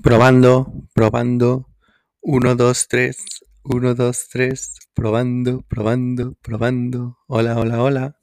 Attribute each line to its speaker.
Speaker 1: Probando, probando. 1, 2, 3. 1, 2, 3. Probando, probando, probando. Hola, hola, hola.